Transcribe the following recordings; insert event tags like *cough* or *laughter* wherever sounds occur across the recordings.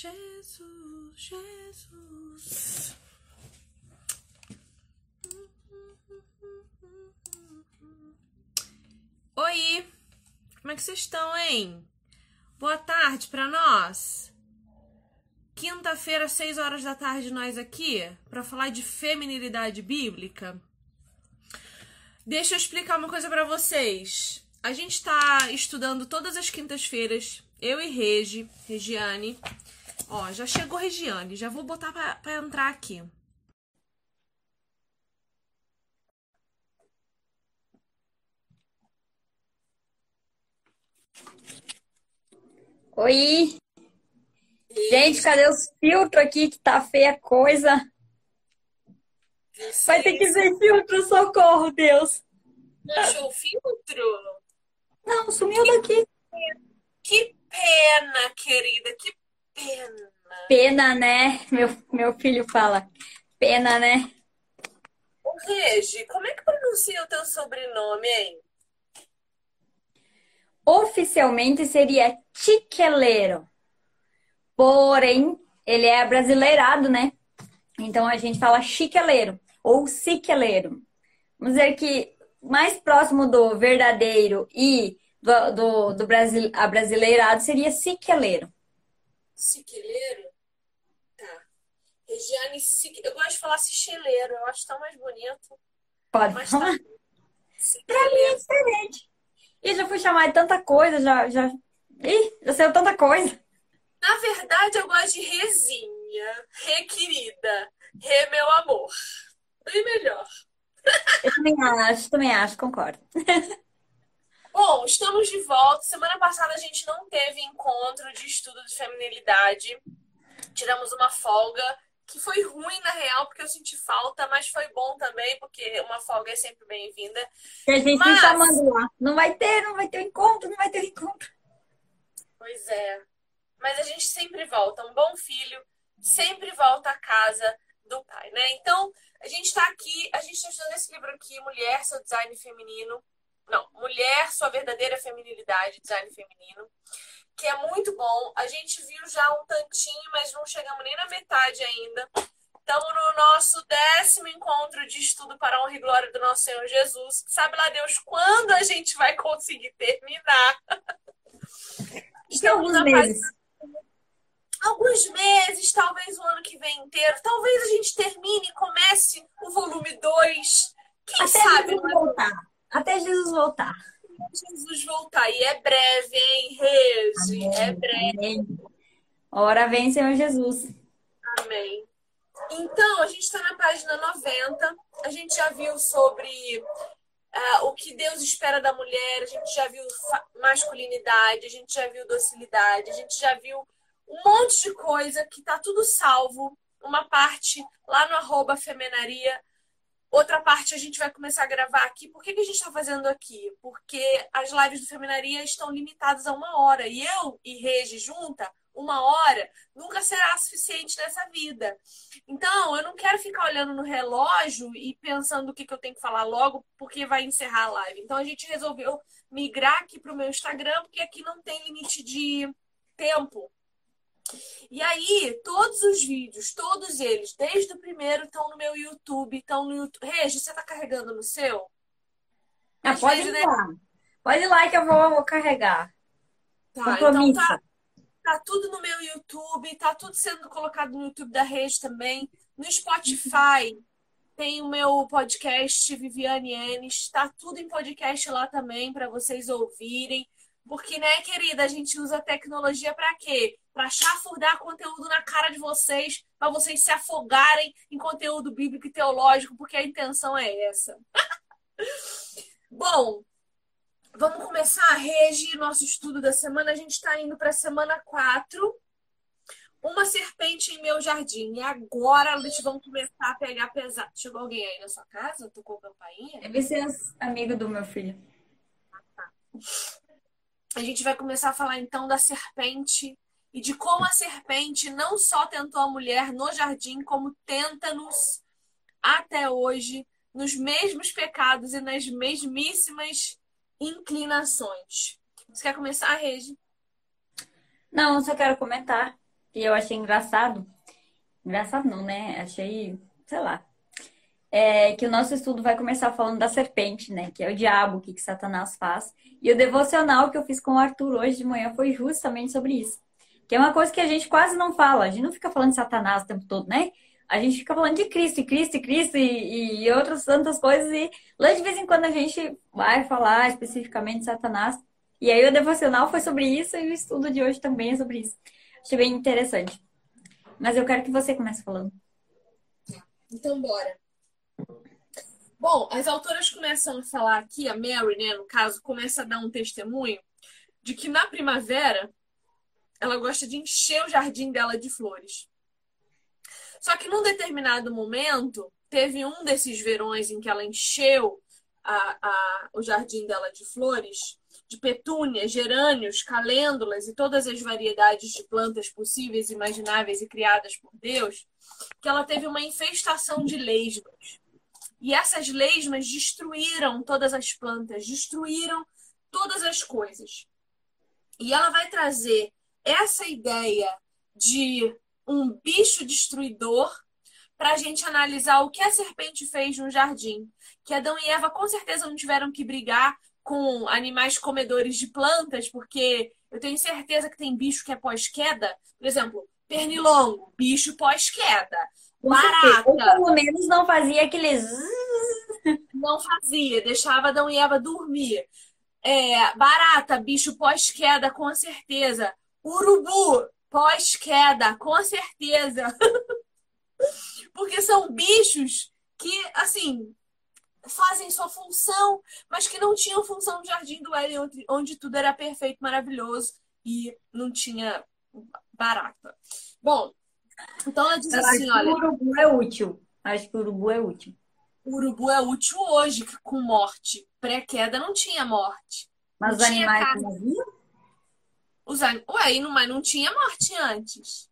Jesus, Jesus. Oi, como é que vocês estão, hein? Boa tarde para nós. Quinta-feira, 6 horas da tarde, nós aqui para falar de feminilidade bíblica. Deixa eu explicar uma coisa para vocês. A gente está estudando todas as quintas-feiras, eu e Regi, Regiane. Ó, já chegou Regiane, já vou botar para entrar aqui. Oi! Gente, cadê os filtros aqui que tá feia a coisa? Vai ter que ver filtro, socorro, Deus! Achou o filtro? Não, sumiu que daqui. Pena. Que pena, querida, que pena. Pena, né? Meu, meu filho fala. Pena, né? Ô, Regi, como é que pronuncia o teu sobrenome, hein? Oficialmente seria Tiqueleiro. Porém, ele é brasileirado, né? Então a gente fala chiqueleiro ou siqueleiro. Vamos dizer que mais próximo do verdadeiro e do, do, do Brasil, brasileirado seria siqueleiro. Siqueleiro? Tá. Regiane, eu gosto de falar sicheleiro, eu acho tão mais bonito. Pode Mas falar. Tá... Pra mim é diferente. E já fui chamar de tanta coisa, já, já. Ih, já saiu tanta coisa. Na verdade, eu gosto de resinha, re querida, re meu amor. Bem melhor. Eu também acho, também acho, concordo. *laughs* Bom, estamos de volta. Semana passada a gente não teve encontro de estudo de feminilidade. Tiramos uma folga, que foi ruim na real, porque eu senti falta, mas foi bom também, porque uma folga é sempre bem-vinda. E a gente mas... tá chamando lá. Não vai ter, não vai ter encontro, não vai ter encontro. Pois é. Mas a gente sempre volta. Um bom filho sempre volta à casa do pai, né? Então, a gente está aqui, a gente está estudando esse livro aqui, Mulher, seu design feminino. Não, Mulher, sua verdadeira feminilidade, design feminino, que é muito bom. A gente viu já um tantinho, mas não chegamos nem na metade ainda. Estamos no nosso décimo encontro de estudo para a honra e glória do nosso Senhor Jesus. Sabe lá Deus quando a gente vai conseguir terminar? *laughs* Estamos na meses. Página alguns meses, talvez o ano que vem inteiro. Talvez a gente termine e comece o volume 2. Quem Até sabe? Voltar. Até Jesus voltar. Jesus voltar. E é breve, hein, Regi? É breve. Amém. Ora vem, Senhor Jesus. Amém. Então, a gente está na página 90. A gente já viu sobre uh, o que Deus espera da mulher, a gente já viu masculinidade, a gente já viu docilidade, a gente já viu um monte de coisa que tá tudo salvo. Uma parte lá no arroba femenaria. Outra parte a gente vai começar a gravar aqui. Por que, que a gente está fazendo aqui? Porque as lives do Femenaria estão limitadas a uma hora. E eu e Regi junta, uma hora, nunca será suficiente nessa vida. Então, eu não quero ficar olhando no relógio e pensando o que, que eu tenho que falar logo, porque vai encerrar a live. Então, a gente resolveu migrar aqui para o meu Instagram, porque aqui não tem limite de tempo. E aí, todos os vídeos, todos eles, desde o primeiro, estão no meu YouTube, estão no YouTube. Regi, você tá carregando no seu? Ah, pode vezes, ir né? lá. Pode ir lá que eu vou, vou carregar. Tá, então tá, tá tudo no meu YouTube, tá tudo sendo colocado no YouTube da Rede também. No Spotify *laughs* tem o meu podcast Viviane Enes, tá tudo em podcast lá também para vocês ouvirem. Porque, né, querida, a gente usa tecnologia para quê? Para chafurdar conteúdo na cara de vocês, para vocês se afogarem em conteúdo bíblico e teológico, porque a intenção é essa. *laughs* Bom, vamos começar a reger nosso estudo da semana. A gente está indo para a semana 4. Uma serpente em meu jardim. E agora eles vão começar a pegar pesado. Chegou alguém aí na sua casa? Tocou a campainha? Deve ser amigo do meu filho. Ah, tá. A gente vai começar a falar então da serpente e de como a serpente não só tentou a mulher no jardim, como tenta-nos até hoje nos mesmos pecados e nas mesmíssimas inclinações. Você quer começar, Regi? Não, só quero comentar que eu achei engraçado. Engraçado não, né? Achei, sei lá. É que o nosso estudo vai começar falando da serpente, né? Que é o diabo, o que, que Satanás faz. E o devocional que eu fiz com o Arthur hoje de manhã foi justamente sobre isso. Que é uma coisa que a gente quase não fala. A gente não fica falando de Satanás o tempo todo, né? A gente fica falando de Cristo, e Cristo, e Cristo, e, e outras tantas coisas. E lá de vez em quando a gente vai falar especificamente de Satanás. E aí o devocional foi sobre isso e o estudo de hoje também é sobre isso. Achei bem interessante. Mas eu quero que você comece falando. Então, bora. Bom, as autoras começam a falar aqui, a Mary, né, no caso, começa a dar um testemunho de que na primavera ela gosta de encher o jardim dela de flores. Só que num determinado momento, teve um desses verões em que ela encheu a, a, o jardim dela de flores, de petúnias, gerânios, calêndulas e todas as variedades de plantas possíveis, imagináveis e criadas por Deus, que ela teve uma infestação de lesmas. E essas lesmas destruíram todas as plantas, destruíram todas as coisas. E ela vai trazer essa ideia de um bicho destruidor para a gente analisar o que a serpente fez no jardim. Que Adão e Eva com certeza não tiveram que brigar com animais comedores de plantas, porque eu tenho certeza que tem bicho que é pós-queda. Por exemplo, pernilongo, bicho pós-queda. Barata. Ou pelo menos não fazia aqueles. Não fazia, deixava Adão e Eva dormir. É, barata, bicho pós-queda, com certeza. Urubu, pós-queda, com certeza. *laughs* Porque são bichos que, assim, fazem sua função, mas que não tinham função no Jardim do Éden, onde, onde tudo era perfeito, maravilhoso e não tinha barata. Bom, então ela diz assim, olha... O urubu é útil. Acho que o urubu é útil. O urubu é útil hoje, com morte. Pré-queda não tinha morte. Mas os animais não os anim... Ué, mas não tinha morte antes.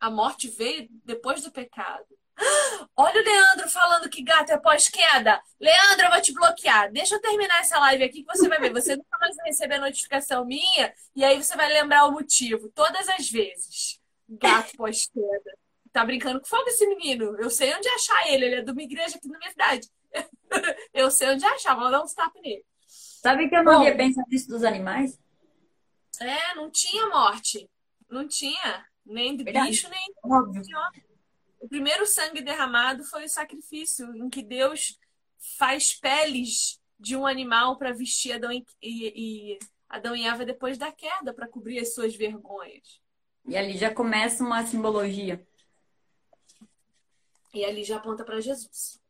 A morte veio depois do pecado. *gasps* Olha o Leandro falando que gato é pós-queda. Leandro, eu vou te bloquear. Deixa eu terminar essa live aqui que você vai ver. Você *laughs* nunca mais vai receber notificação minha e aí você vai lembrar o motivo. Todas as vezes. Gato pós-queda. Tá brincando com fogo esse menino. Eu sei onde achar ele. Ele é de uma igreja aqui na minha cidade. *laughs* eu sei onde achar. Vou dar um tapa nele. Sabe que eu não Bom, havia pensado nisso dos animais? É, não tinha morte. Não tinha. Nem de Verdade. bicho, nem Óbvio. de homem. O primeiro sangue derramado foi o sacrifício, em que Deus faz peles de um animal para vestir Adão e, e, Adão e Eva depois da queda, para cobrir as suas vergonhas. E ali já começa uma simbologia. E ali já aponta para Jesus.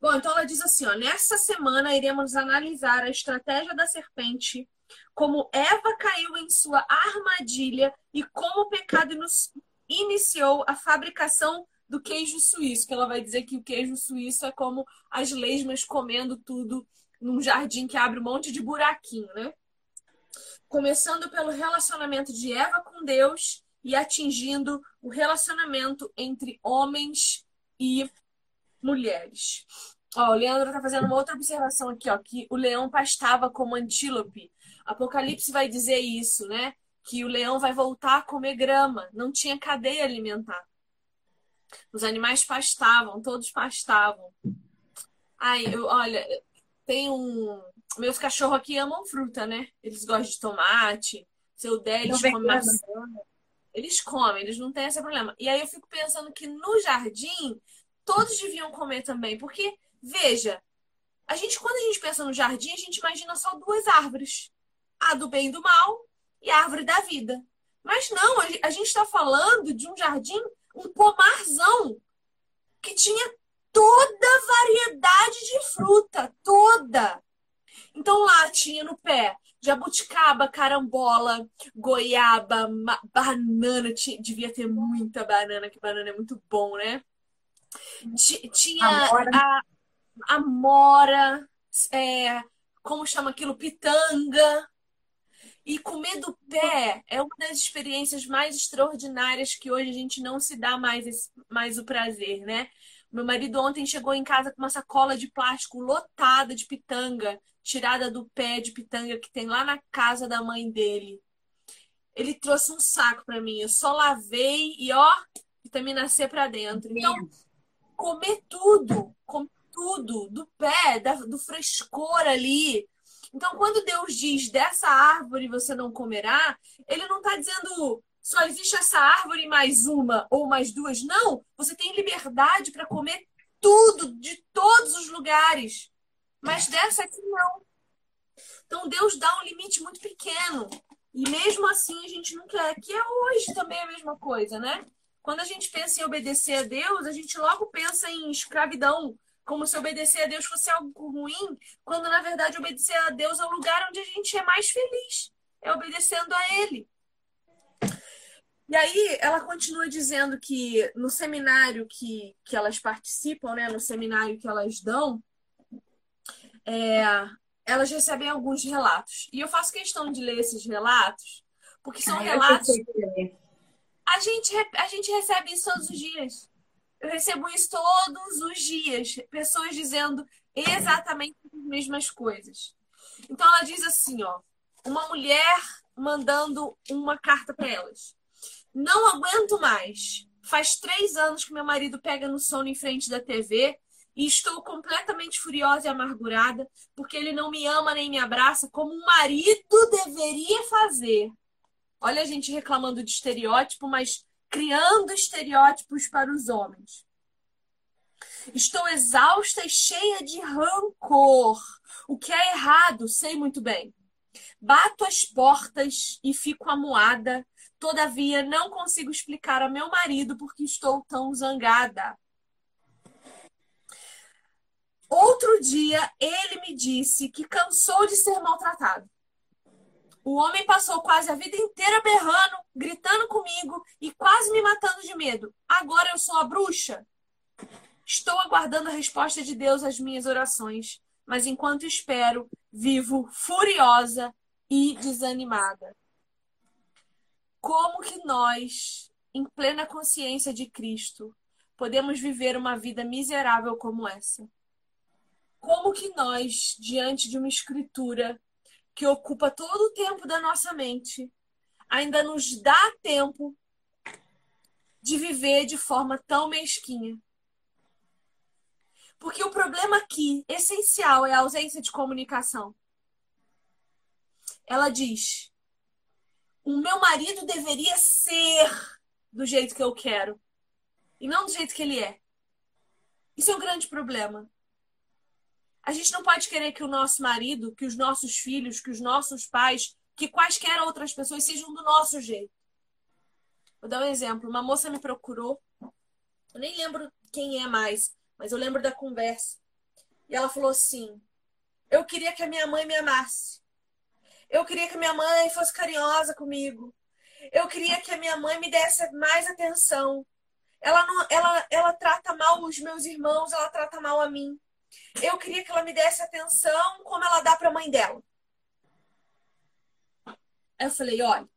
Bom, então ela diz assim: ó, nessa semana iremos analisar a estratégia da serpente, como Eva caiu em sua armadilha e como o pecado iniciou a fabricação do queijo suíço, que ela vai dizer que o queijo suíço é como as lesmas comendo tudo num jardim que abre um monte de buraquinho, né? Começando pelo relacionamento de Eva com Deus e atingindo o relacionamento entre homens e mulheres. Ó, o Leandro está fazendo uma outra observação aqui, ó, que o leão pastava como antílope. Apocalipse vai dizer isso, né? Que o leão vai voltar a comer grama, não tinha cadeia alimentar. Os animais pastavam, todos pastavam. Ai, eu, olha, tem um. Meus cachorros aqui amam fruta, né? Eles gostam de tomate. Seu der, eles comem maçã. Eles comem, eles não têm esse problema. E aí eu fico pensando que no jardim todos deviam comer também, porque, veja, a gente, quando a gente pensa no jardim, a gente imagina só duas árvores: a do bem e do mal e a árvore da vida. Mas não, a gente está falando de um jardim, um pomarzão, que tinha toda a variedade de fruta, toda. Então lá tinha no pé jabuticaba, carambola, goiaba, banana, devia ter muita banana, que banana é muito bom, né? Tinha Amora. a, a Mora, é, como chama aquilo? Pitanga. E comer do pé é uma das experiências mais extraordinárias que hoje a gente não se dá mais, mais o prazer, né? Meu marido ontem chegou em casa com uma sacola de plástico lotada de pitanga, tirada do pé de pitanga que tem lá na casa da mãe dele. ele trouxe um saco para mim. Eu só lavei e ó, vitamina C para dentro. Então, comer tudo, comer tudo, do pé, do frescor ali. Então, quando Deus diz dessa árvore você não comerá, ele não está dizendo só existe essa árvore mais uma ou mais duas. Não, você tem liberdade para comer tudo, de todos os lugares. Mas dessa aqui não. Então Deus dá um limite muito pequeno. E mesmo assim a gente não quer. Que é hoje também a mesma coisa, né? Quando a gente pensa em obedecer a Deus, a gente logo pensa em escravidão, como se obedecer a Deus fosse algo ruim, quando na verdade obedecer a Deus é o lugar onde a gente é mais feliz, é obedecendo a Ele. E aí ela continua dizendo que no seminário que, que elas participam, né, no seminário que elas dão, é, elas recebem alguns relatos. E eu faço questão de ler esses relatos, porque são ah, relatos. A gente, a gente recebe isso todos os dias. Eu recebo isso todos os dias. Pessoas dizendo exatamente as mesmas coisas. Então ela diz assim, ó, uma mulher mandando uma carta para elas. Não aguento mais. Faz três anos que meu marido pega no sono em frente da TV e estou completamente furiosa e amargurada porque ele não me ama nem me abraça como um marido deveria fazer. Olha a gente reclamando de estereótipo, mas criando estereótipos para os homens. Estou exausta e cheia de rancor. O que é errado, sei muito bem. Bato as portas e fico amuada. Todavia, não consigo explicar a meu marido porque estou tão zangada. Outro dia, ele me disse que cansou de ser maltratado. O homem passou quase a vida inteira berrando, gritando comigo e quase me matando de medo. Agora eu sou a bruxa? Estou aguardando a resposta de Deus às minhas orações, mas enquanto espero, vivo furiosa e desanimada. Como que nós, em plena consciência de Cristo, podemos viver uma vida miserável como essa? como que nós, diante de uma escritura que ocupa todo o tempo da nossa mente, ainda nos dá tempo de viver de forma tão mesquinha? Porque o problema aqui, essencial, é a ausência de comunicação. Ela diz: o meu marido deveria ser do jeito que eu quero e não do jeito que ele é. Isso é um grande problema. A gente não pode querer que o nosso marido, que os nossos filhos, que os nossos pais, que quaisquer outras pessoas sejam do nosso jeito. Vou dar um exemplo. Uma moça me procurou, eu nem lembro quem é mais, mas eu lembro da conversa. E ela falou assim: Eu queria que a minha mãe me amasse. Eu queria que a minha mãe fosse carinhosa comigo. Eu queria que a minha mãe me desse mais atenção. Ela, não, ela, ela trata mal os meus irmãos, ela trata mal a mim eu queria que ela me desse atenção como ela dá para a mãe dela. Eu falei, olha,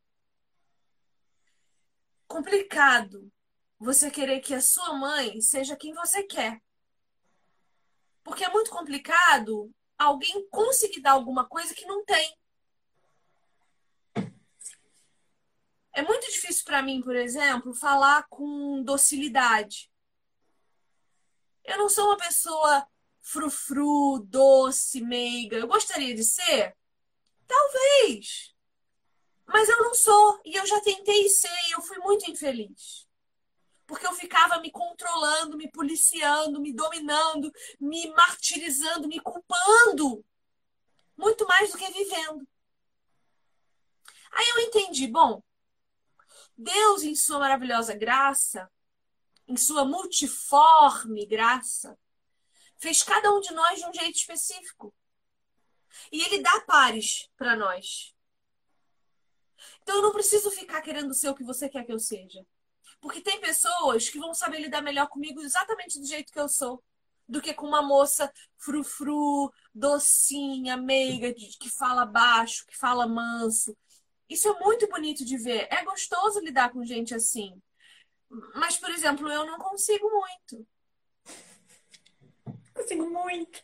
complicado você querer que a sua mãe seja quem você quer. Porque é muito complicado alguém conseguir dar alguma coisa que não tem. É muito difícil para mim, por exemplo, falar com docilidade. Eu não sou uma pessoa frufru, doce, meiga. Eu gostaria de ser? Talvez. Mas eu não sou. E eu já tentei ser e eu fui muito infeliz. Porque eu ficava me controlando, me policiando, me dominando, me martirizando, me culpando. Muito mais do que vivendo. Aí eu entendi, bom, Deus, em sua maravilhosa graça, em sua multiforme graça, fez cada um de nós de um jeito específico. E ele dá pares para nós. Então eu não preciso ficar querendo ser o que você quer que eu seja. Porque tem pessoas que vão saber lidar melhor comigo exatamente do jeito que eu sou. Do que com uma moça frufru, docinha, meiga, que fala baixo, que fala manso. Isso é muito bonito de ver. É gostoso lidar com gente assim. Mas, por exemplo, eu não consigo muito consigo muito.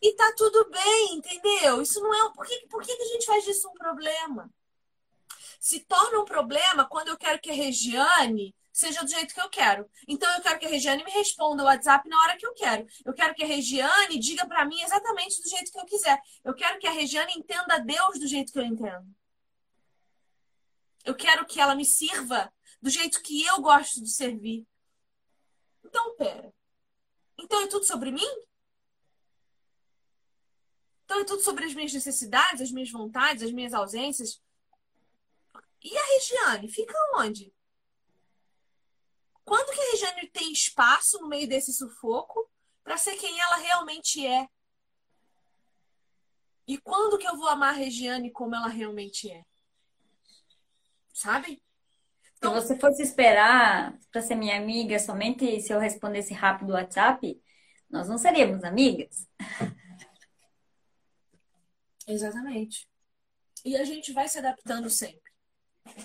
E tá tudo bem, entendeu? Isso não é. Por que, por que a gente faz disso um problema? se torna um problema quando eu quero que a Regiane seja do jeito que eu quero. Então eu quero que a Regiane me responda o WhatsApp na hora que eu quero. Eu quero que a Regiane diga para mim exatamente do jeito que eu quiser. Eu quero que a Regiane entenda Deus do jeito que eu entendo. Eu quero que ela me sirva do jeito que eu gosto de servir. Então, pera. Então é tudo sobre mim? Então é tudo sobre as minhas necessidades, as minhas vontades, as minhas ausências? E a Regiane? Fica onde? Quando que a Regiane tem espaço no meio desse sufoco para ser quem ela realmente é? E quando que eu vou amar a Regiane como ela realmente é? Sabe? Então, se você fosse esperar para ser minha amiga somente se eu respondesse rápido o WhatsApp, nós não seríamos amigas. Exatamente. E a gente vai se adaptando sempre.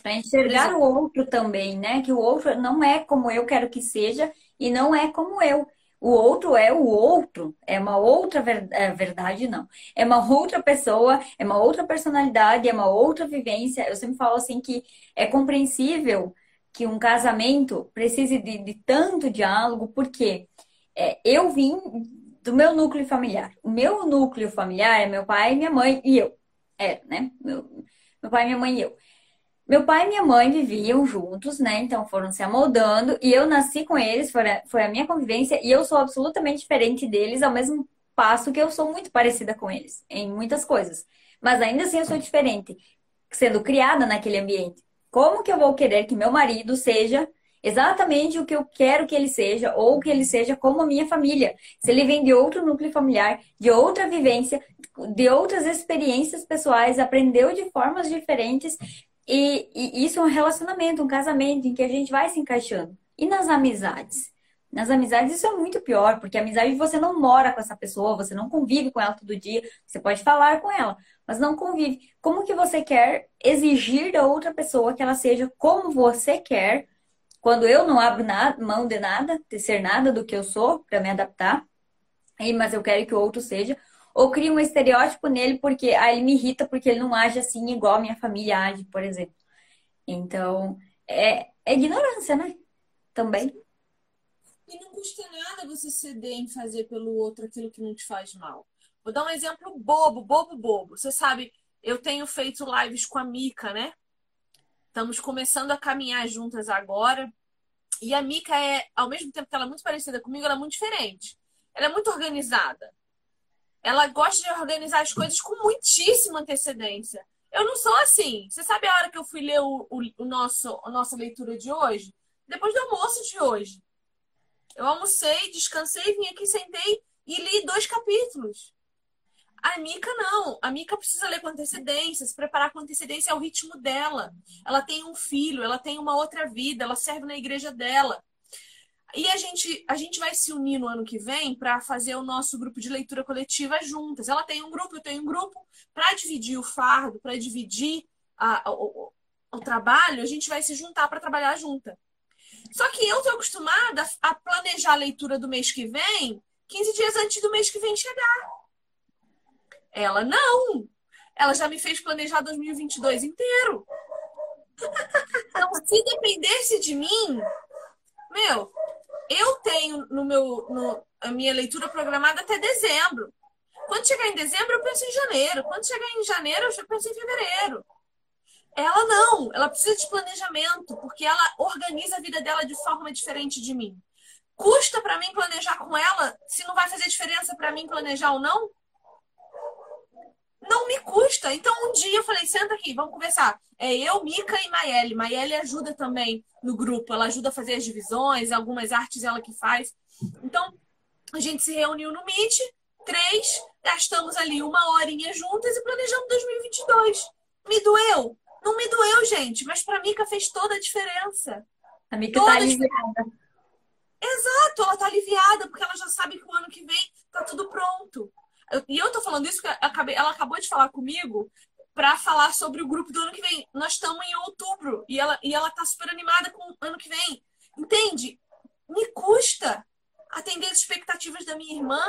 Para enxergar o outro também, né? Que o outro não é como eu quero que seja e não é como eu. O outro é o outro, é uma outra ver... é, verdade, não. É uma outra pessoa, é uma outra personalidade, é uma outra vivência. Eu sempre falo assim que é compreensível que um casamento precise de, de tanto diálogo, porque é, eu vim do meu núcleo familiar. O meu núcleo familiar é meu pai, minha mãe e eu. É, né? Meu, meu pai, minha mãe e eu. Meu pai e minha mãe viviam juntos, né? Então foram se amoldando e eu nasci com eles, foi a, foi a minha convivência e eu sou absolutamente diferente deles, ao mesmo passo que eu sou muito parecida com eles em muitas coisas. Mas ainda assim eu sou diferente, sendo criada naquele ambiente. Como que eu vou querer que meu marido seja exatamente o que eu quero que ele seja ou que ele seja como a minha família? Se ele vem de outro núcleo familiar, de outra vivência, de outras experiências pessoais, aprendeu de formas diferentes, e, e, isso é um relacionamento, um casamento em que a gente vai se encaixando. E nas amizades? Nas amizades isso é muito pior, porque amizade você não mora com essa pessoa, você não convive com ela todo dia, você pode falar com ela, mas não convive. Como que você quer exigir da outra pessoa que ela seja como você quer, quando eu não abro nada, mão de nada, de ser nada do que eu sou para me adaptar, mas eu quero que o outro seja, ou cria um estereótipo nele porque ah, ele me irrita porque ele não age assim igual a minha família age, por exemplo. Então, é, é ignorância, né? Também. E não custa nada você ceder em fazer pelo outro aquilo que não te faz mal. Vou dar um exemplo bobo, bobo, bobo. Você sabe, eu tenho feito lives com a Mica, né? Estamos começando a caminhar juntas agora. E a Mica é, ao mesmo tempo que ela é muito parecida comigo, ela é muito diferente. Ela é muito organizada ela gosta de organizar as coisas com muitíssima antecedência. Eu não sou assim. Você sabe a hora que eu fui ler o, o, o nosso, a nossa leitura de hoje? Depois do almoço de hoje. Eu almocei, descansei, vim aqui, sentei e li dois capítulos. A Mica não. A Mica precisa ler com antecedência, se preparar com antecedência ao ritmo dela. Ela tem um filho, ela tem uma outra vida, ela serve na igreja dela. E a gente, a gente vai se unir no ano que vem para fazer o nosso grupo de leitura coletiva juntas. Ela tem um grupo, eu tenho um grupo, para dividir o fardo, para dividir a, o, o, trabalho, a gente vai se juntar para trabalhar junta. Só que eu estou acostumada a planejar a leitura do mês que vem 15 dias antes do mês que vem chegar. Ela não. Ela já me fez planejar 2022 inteiro. *laughs* Então, se dependesse de mim, meu, eu tenho no meu no, a minha leitura programada até dezembro. Quando chegar em dezembro, eu penso em janeiro. Quando chegar em janeiro, eu penso em fevereiro. Ela não, ela precisa de planejamento, porque ela organiza a vida dela de forma diferente de mim. Custa para mim planejar com ela se não vai fazer diferença para mim planejar ou não? Não me custa. Então, um dia eu falei, senta aqui, vamos conversar. É eu, Mica e Maiele. Maiele ajuda também no grupo. Ela ajuda a fazer as divisões, algumas artes ela que faz. Então, a gente se reuniu no Meet, três, gastamos ali uma horinha juntas e planejamos 2022. Me doeu? Não me doeu, gente, mas para Mica fez toda a diferença. A Mica tá aliviada. Exato, ela tá aliviada, porque ela já sabe que o ano que vem tá tudo pronto. E eu tô falando isso acabei, ela acabou de falar comigo para falar sobre o grupo do ano que vem. Nós estamos em outubro e ela, e ela tá super animada com o ano que vem. Entende? Me custa atender as expectativas da minha irmã.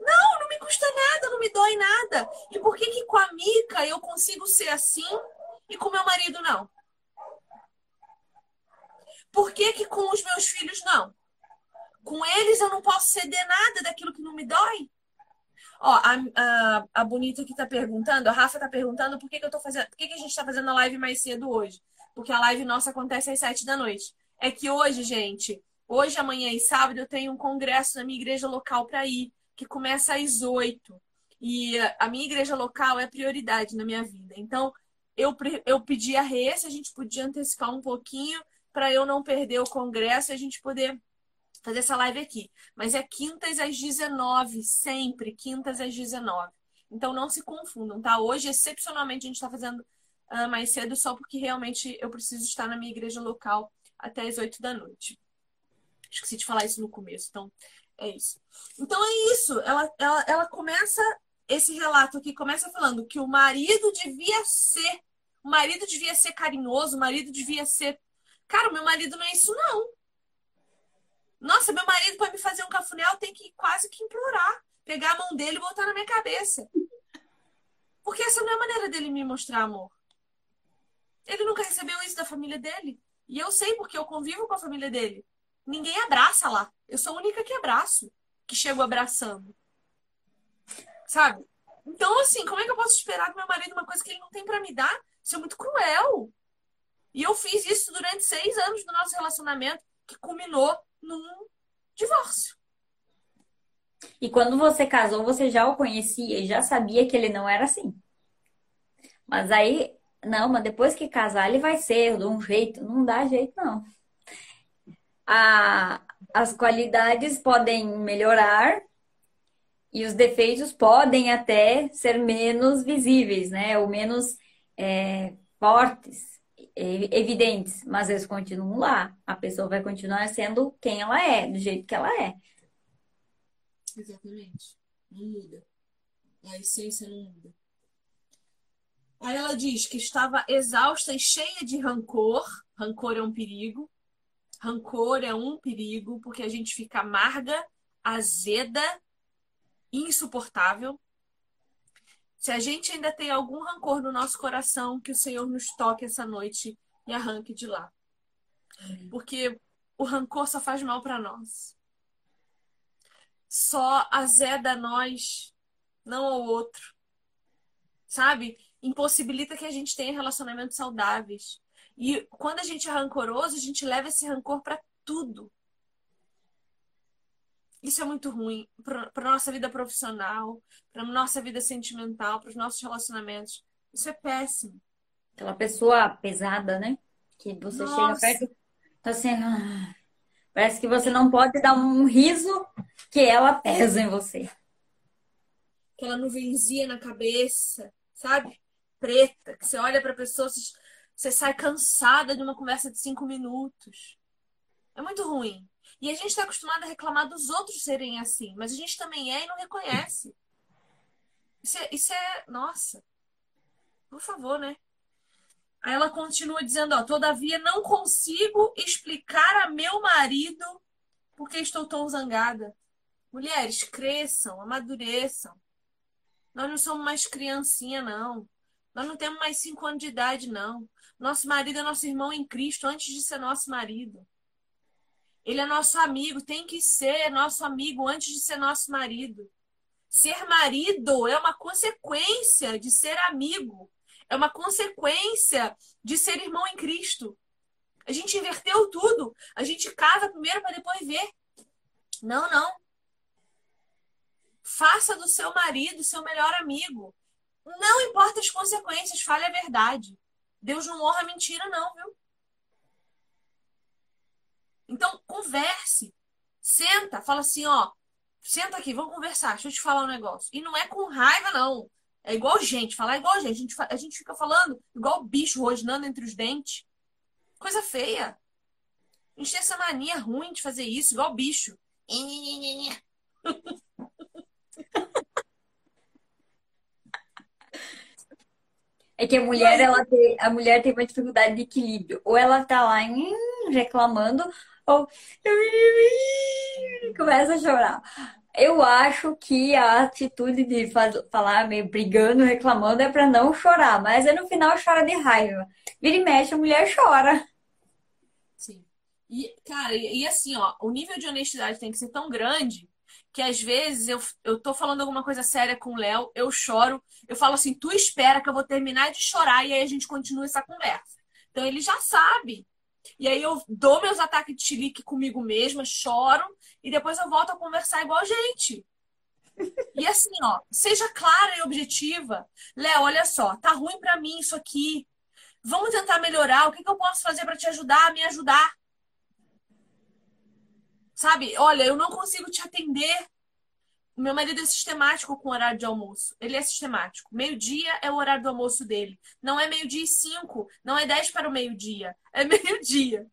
Não, não me custa nada, não me dói nada. E por que que com a Mica eu consigo ser assim e com meu marido não? Por que, que com os meus filhos não? Com eles eu não posso ceder nada daquilo que não me dói? Ó, a, a, a Bonita que tá perguntando, a Rafa tá perguntando por que, que eu tô fazendo. Por que, que a gente tá fazendo a live mais cedo hoje? Porque a live nossa acontece às sete da noite. É que hoje, gente, hoje, amanhã e sábado, eu tenho um congresso na minha igreja local para ir, que começa às oito. E a minha igreja local é prioridade na minha vida. Então, eu, eu pedi a Rê se a gente podia antecipar um pouquinho para eu não perder o congresso e a gente poder fazer essa live aqui. Mas é quintas às 19, sempre, quintas às 19. Então não se confundam, tá? Hoje, excepcionalmente, a gente está fazendo uh, mais cedo só porque realmente eu preciso estar na minha igreja local até as 8 da noite. Esqueci de falar isso no começo, então é isso. Então é isso. Ela, ela, ela começa esse relato aqui, começa falando que o marido devia ser, o marido devia ser carinhoso, o marido devia ser Cara, meu marido não é isso, não. Nossa, meu marido, para me fazer um cafuné, tem que quase que implorar. Pegar a mão dele e botar na minha cabeça. Porque essa não é a maneira dele me mostrar amor. Ele nunca recebeu isso da família dele. E eu sei porque eu convivo com a família dele. Ninguém abraça lá. Eu sou a única que abraço, que chego abraçando. Sabe? Então, assim, como é que eu posso esperar do meu marido uma coisa que ele não tem para me dar? Isso é muito cruel. E eu fiz isso durante seis anos do nosso relacionamento, que culminou num divórcio. E quando você casou, você já o conhecia e já sabia que ele não era assim. Mas aí, não, mas depois que casar, ele vai ser de um jeito. Não dá jeito, não. A, as qualidades podem melhorar e os defeitos podem até ser menos visíveis, né? Ou menos é, fortes evidentes, mas eles continuam lá. A pessoa vai continuar sendo quem ela é, do jeito que ela é. Exatamente. Não muda. A essência não muda. Aí ela diz que estava exausta e cheia de rancor. Rancor é um perigo. Rancor é um perigo, porque a gente fica amarga, azeda, insuportável. Se a gente ainda tem algum rancor no nosso coração, que o Senhor nos toque essa noite e arranque de lá. Porque o rancor só faz mal para nós. Só azeda nós, não ao outro. Sabe? Impossibilita que a gente tenha relacionamentos saudáveis. E quando a gente é rancoroso, a gente leva esse rancor para tudo. Isso é muito ruim para a nossa vida profissional, para a nossa vida sentimental, para os nossos relacionamentos. Isso é péssimo. Aquela pessoa pesada, né? Que você nossa. chega perto, tá sendo. Ah, parece que você não pode dar um riso que ela pesa em você. Aquela nuvenzinha na cabeça, sabe? Preta, que você olha para a pessoa, você sai cansada de uma conversa de cinco minutos. É muito ruim. E a gente está acostumado a reclamar dos outros serem assim, mas a gente também é e não reconhece. Isso é, isso é nossa. Por favor, né? Aí ela continua dizendo, ó, todavia não consigo explicar a meu marido porque estou tão zangada. Mulheres, cresçam, amadureçam. Nós não somos mais criancinha, não. Nós não temos mais cinco anos de idade, não. Nosso marido é nosso irmão em Cristo antes de ser nosso marido. Ele é nosso amigo, tem que ser nosso amigo antes de ser nosso marido. Ser marido é uma consequência de ser amigo. É uma consequência de ser irmão em Cristo. A gente inverteu tudo. A gente casa primeiro para depois ver. Não, não. Faça do seu marido seu melhor amigo. Não importa as consequências, fale a verdade. Deus não honra mentira, não, viu? Então, converse. Senta, fala assim, ó. Senta aqui, vamos conversar. Deixa eu te falar um negócio. E não é com raiva, não. É igual gente, falar igual gente. A gente, a gente fica falando igual bicho rosnando entre os dentes. Coisa feia. A gente tem essa mania ruim de fazer isso, igual bicho. É que a mulher, ela tem, a mulher tem uma dificuldade de equilíbrio. Ou ela tá lá reclamando, ou começa a chorar. Eu acho que a atitude de falar meio brigando, reclamando é para não chorar, mas é no final chora de raiva. Vira e mexe, a mulher chora. Sim. E, cara, e, e assim, ó, o nível de honestidade tem que ser tão grande que às vezes eu, eu tô falando alguma coisa séria com o Léo, eu choro, eu falo assim, tu espera que eu vou terminar de chorar e aí a gente continua essa conversa. Então ele já sabe. E aí eu dou meus ataques de chilique comigo mesma, choro e depois eu volto a conversar igual gente. E assim, ó, seja clara e objetiva. Léo, olha só, tá ruim para mim isso aqui. Vamos tentar melhorar. O que, que eu posso fazer para te ajudar, me ajudar? Sabe? Olha, eu não consigo te atender. Meu marido é sistemático com o horário de almoço. Ele é sistemático. Meio-dia é o horário do almoço dele. Não é meio-dia e cinco. Não é dez para o meio-dia. É *laughs* meio-dia.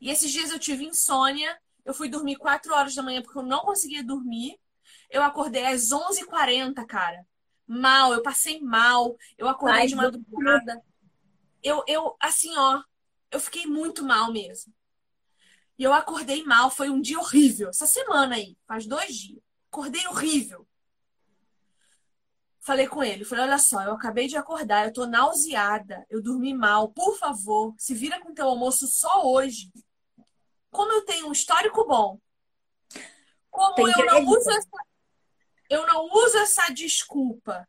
E esses dias eu tive insônia. Eu fui dormir quatro horas da manhã porque eu não conseguia dormir. Eu acordei às 11h40, cara. Mal, eu passei mal. Eu acordei Ai, de madrugada. Eu, eu, assim, ó, eu fiquei muito mal mesmo. E eu acordei mal, foi um dia horrível. Essa semana aí, faz dois dias. Acordei horrível. Falei com ele, falei, olha só, eu acabei de acordar, eu tô nauseada, eu dormi mal, por favor, se vira com teu almoço só hoje. Como eu tenho um histórico bom, como eu não uso essa, eu não uso essa desculpa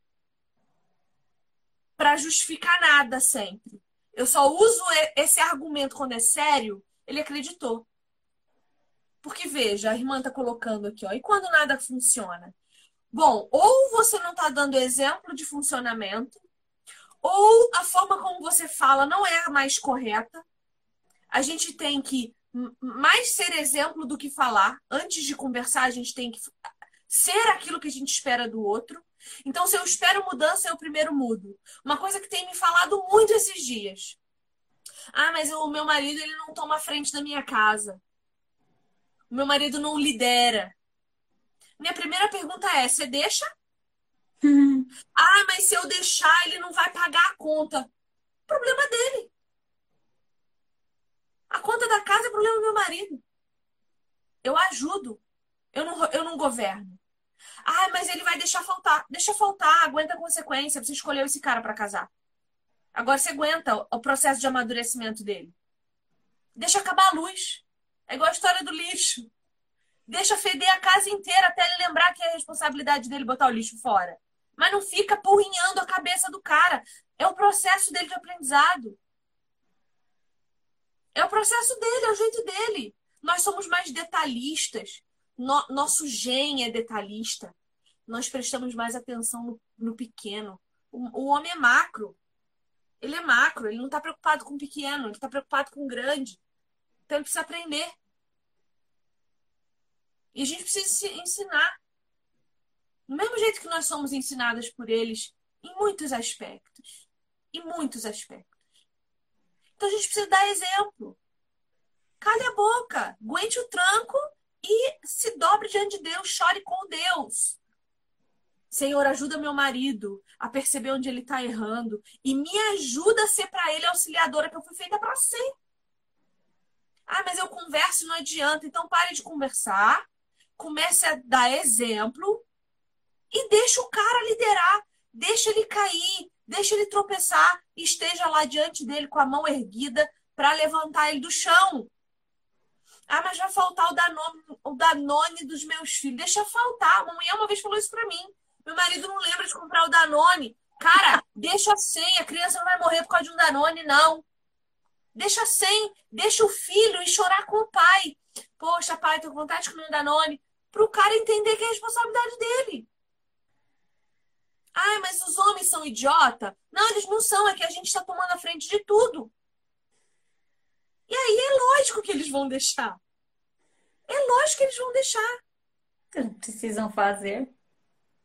para justificar nada sempre. Eu só uso esse argumento quando é sério, ele acreditou. Porque veja, a irmã está colocando aqui, ó, e quando nada funciona? Bom, ou você não está dando exemplo de funcionamento, ou a forma como você fala não é a mais correta. A gente tem que mais ser exemplo do que falar. Antes de conversar, a gente tem que ser aquilo que a gente espera do outro. Então, se eu espero mudança, eu primeiro mudo. Uma coisa que tem me falado muito esses dias. Ah, mas o meu marido ele não toma frente da minha casa meu marido não lidera. Minha primeira pergunta é: você deixa? Uhum. *laughs* Ah, mas se eu deixar, ele não vai pagar a conta. Problema dele. A conta da casa é problema do meu marido. Eu ajudo. Eu não, eu não governo. Ah, mas ele vai deixar faltar. Deixa faltar, aguenta a consequência. Você escolheu esse cara para casar. Agora você aguenta o processo de amadurecimento dele. Deixa acabar a luz. É igual a história do lixo. Deixa feder a casa inteira até ele lembrar que é responsabilidade dele botar o lixo fora. Mas não fica porrinhando a cabeça do cara. É o processo dele de aprendizado. É o processo dele, é o jeito dele. Nós somos mais detalhistas. No, nosso gen é detalhista. Nós prestamos mais atenção no, no pequeno. O, o, homem é macro. Ele é macro, ele não está preocupado com o pequeno, ele está preocupado com o grande. Então ele precisa aprender. E a gente precisa ensinar. Do mesmo jeito que nós somos ensinadas por eles em muitos aspectos. Em muitos aspectos. Então a gente precisa dar exemplo. Cale a boca, aguente o tranco e se dobre diante de Deus, chore com Deus. Senhor, ajuda meu marido a perceber onde ele está errando e me ajuda a ser para ele auxiliadora que eu fui feita para ser. Ah, mas eu converso e não adianta. Então pare de conversar, comece a dar exemplo e deixa o cara liderar. Deixa ele cair, deixa ele tropeçar esteja lá diante dele com a mão erguida para levantar ele do chão. Ah, mas vai faltar o Danone, o Danone dos meus filhos. Deixa faltar. A mamãe uma vez falou isso para mim. Meu marido não lembra de comprar o Danone. Cara, deixa sem. A criança não vai morrer por causa de um Danone, não. Deixa sem, deixa o filho e chorar com o pai. Poxa, pai, tô com vontade de comer um Danone. Para o cara entender que é responsabilidade dele. Ai, mas os homens são idiota? Não, eles não são, é que a gente está tomando a frente de tudo. E aí é lógico que eles vão deixar. É lógico que eles vão deixar. Precisam fazer.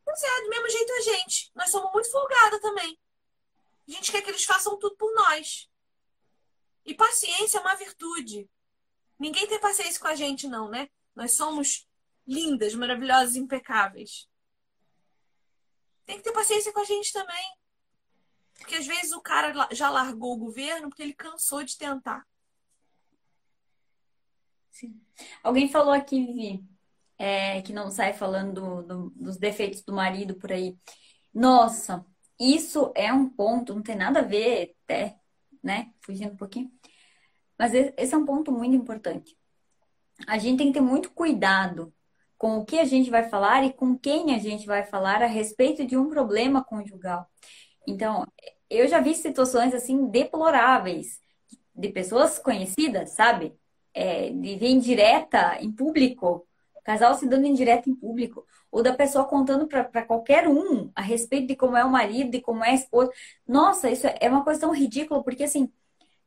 Pois é, do mesmo jeito a gente. Nós somos muito folgada também. A gente quer que eles façam tudo por nós. E paciência é uma virtude. Ninguém tem paciência com a gente, não, né? Nós somos lindas, maravilhosas, impecáveis. Tem que ter paciência com a gente também. Porque às vezes o cara já largou o governo porque ele cansou de tentar. Sim. Alguém falou aqui, Vivi, é, que não sai falando do, do, dos defeitos do marido por aí. Nossa, isso é um ponto, não tem nada a ver, até, né? Fugindo um pouquinho. Mas esse é um ponto muito importante. A gente tem que ter muito cuidado com o que a gente vai falar e com quem a gente vai falar a respeito de um problema conjugal. Então, eu já vi situações assim deploráveis de pessoas conhecidas, sabe? É, de ver indireta em público, casal se dando indireta em público, ou da pessoa contando para qualquer um a respeito de como é o marido, de como é a esposa. Nossa, isso é uma coisa tão ridícula, porque assim,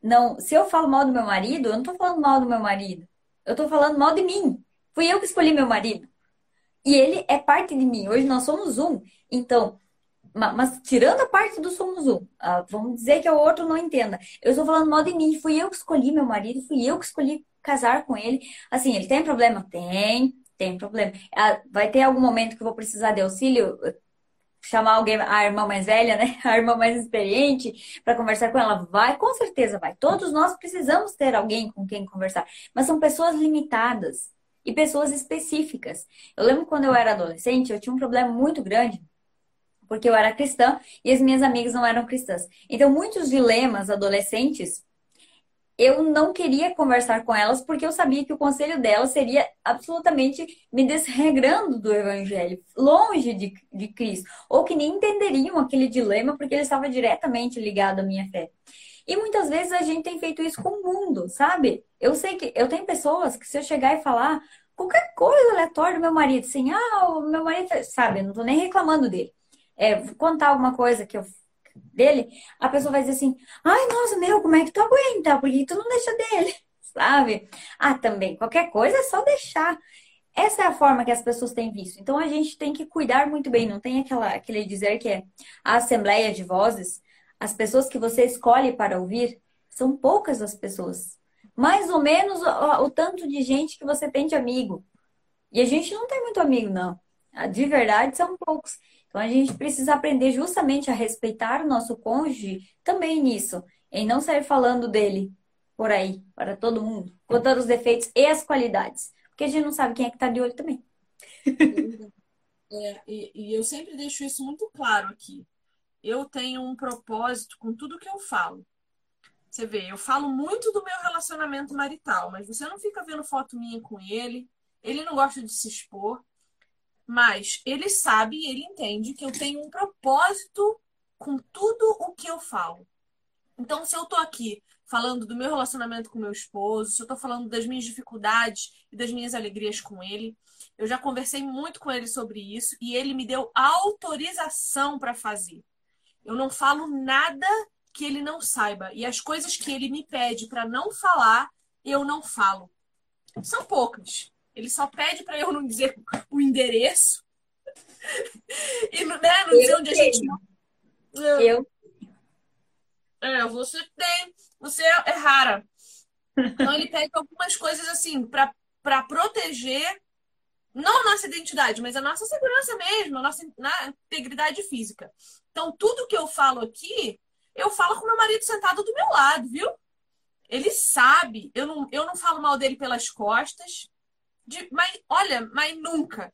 não, se eu falo mal do meu marido, eu não tô falando mal do meu marido. Eu tô falando mal de mim. Fui eu que escolhi meu marido. E ele é parte de mim. Hoje nós somos um. Então, mas tirando a parte do somos um, ah, vamos dizer que o outro não entenda. Eu estou falando mal de mim. Fui eu que escolhi meu marido, fui eu que escolhi casar com ele. Assim, ele tem problema? Tem, tem problema. Ah, vai ter algum momento que eu vou precisar de auxílio? Chamar alguém, a irmã mais velha, né? *laughs* A irmã mais experiente, para conversar com ela? Vai, com certeza vai. Todos nós precisamos ter alguém com quem conversar, mas são pessoas limitadas e pessoas específicas. Eu lembro quando eu era adolescente, eu tinha um problema muito grande. Porque eu era cristã e as minhas amigas não eram cristãs. Então, muitos dilemas adolescentes eu não queria conversar com elas porque eu sabia que o conselho delas seria absolutamente me desregrando do evangelho, longe de, de Cristo, ou que nem entenderiam aquele dilema porque ele estava diretamente ligado à minha fé. E muitas vezes a gente tem feito isso com o mundo, sabe? Eu sei que eu tenho pessoas que se eu chegar e falar qualquer coisa aleatória do meu marido, assim, ah, o meu marido, sabe, eu não tô nem reclamando dele. É, contar alguma coisa que eu dele, a pessoa vai dizer assim: ai, nossa, meu, como é que tu aguenta? Por que tu não deixa dele? *laughs* Sabe? Ah, também, qualquer coisa é só deixar. Essa é a forma que as pessoas têm visto. Então a gente tem que cuidar muito bem. Não tem aquela, aquele dizer que é a assembleia de vozes. As pessoas que você escolhe para ouvir são poucas as pessoas. Mais ou menos o, o tanto de gente que você tem de amigo. E a gente não tem muito amigo, não. De verdade, são poucos. Então a gente precisa aprender justamente a respeitar o nosso cônjuge também nisso, em não sair falando dele por aí, para todo mundo, contando os defeitos e as qualidades. Porque a gente não sabe quem é que está de olho também. *laughs* É, e, e eu sempre deixo isso muito claro aqui. Eu tenho um propósito com tudo que eu falo. Você vê, eu falo muito do meu relacionamento marital, mas você não fica vendo foto minha com ele, ele não gosta de se expor. Mas ele sabe e ele entende que eu tenho um propósito com tudo o que eu falo. Então, se eu tô aqui falando do meu relacionamento com meu esposo, se eu tô falando das minhas dificuldades e das minhas alegrias com ele, eu já conversei muito com ele sobre isso e ele me deu autorização para fazer. Eu não falo nada que ele não saiba e as coisas que ele me pede para não falar, eu não falo. São poucas. Ele só pede para eu não dizer o endereço. e né, não dizer onde a gente. Eu. É, você tem. Você é rara. Então ele pede algumas coisas assim para proteger não a nossa identidade, mas a nossa segurança mesmo, a nossa integridade física. Então, tudo que eu falo aqui, eu falo com meu marido sentado do meu lado, viu? Ele sabe. Eu não, eu não falo mal dele pelas costas. De, mas, olha, mas nunca.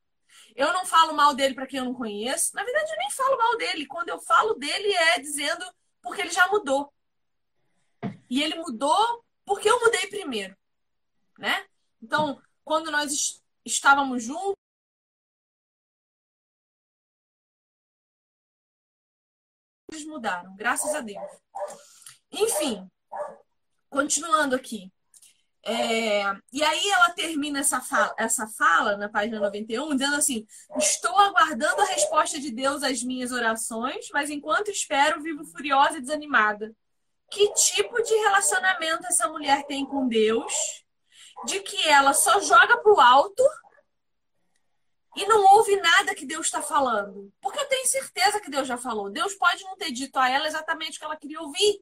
Eu não falo mal dele para quem eu não conheço. Na verdade, eu nem falo mal dele. Quando eu falo dele, é dizendo porque ele já mudou. E ele mudou porque eu mudei primeiro. Né? Então, quando nós estávamos juntos, eles mudaram, graças a Deus. Enfim, continuando aqui. É, e aí ela termina essa fala, essa fala na página 91 dizendo assim: Estou aguardando a resposta de Deus às minhas orações, mas enquanto espero, vivo furiosa e desanimada. Que tipo de relacionamento essa mulher tem com Deus? De que ela só joga pro alto e não ouve nada que Deus está falando. Porque eu tenho certeza que Deus já falou. Deus pode não ter dito a ela exatamente o que ela queria ouvir.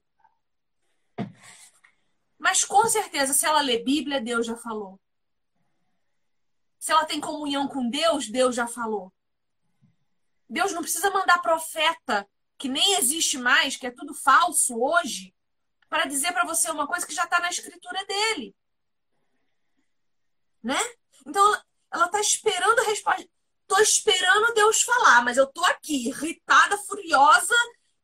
Mas com certeza, se ela lê Bíblia, Deus já falou. Se ela tem comunhão com Deus, Deus já falou. Deus não precisa mandar profeta, que nem existe mais, que é tudo falso hoje, para dizer para você uma coisa que já está na escritura dele. Né? Então, ela está esperando pode. Tô esperando Deus falar, mas eu tô aqui, irritada, furiosa,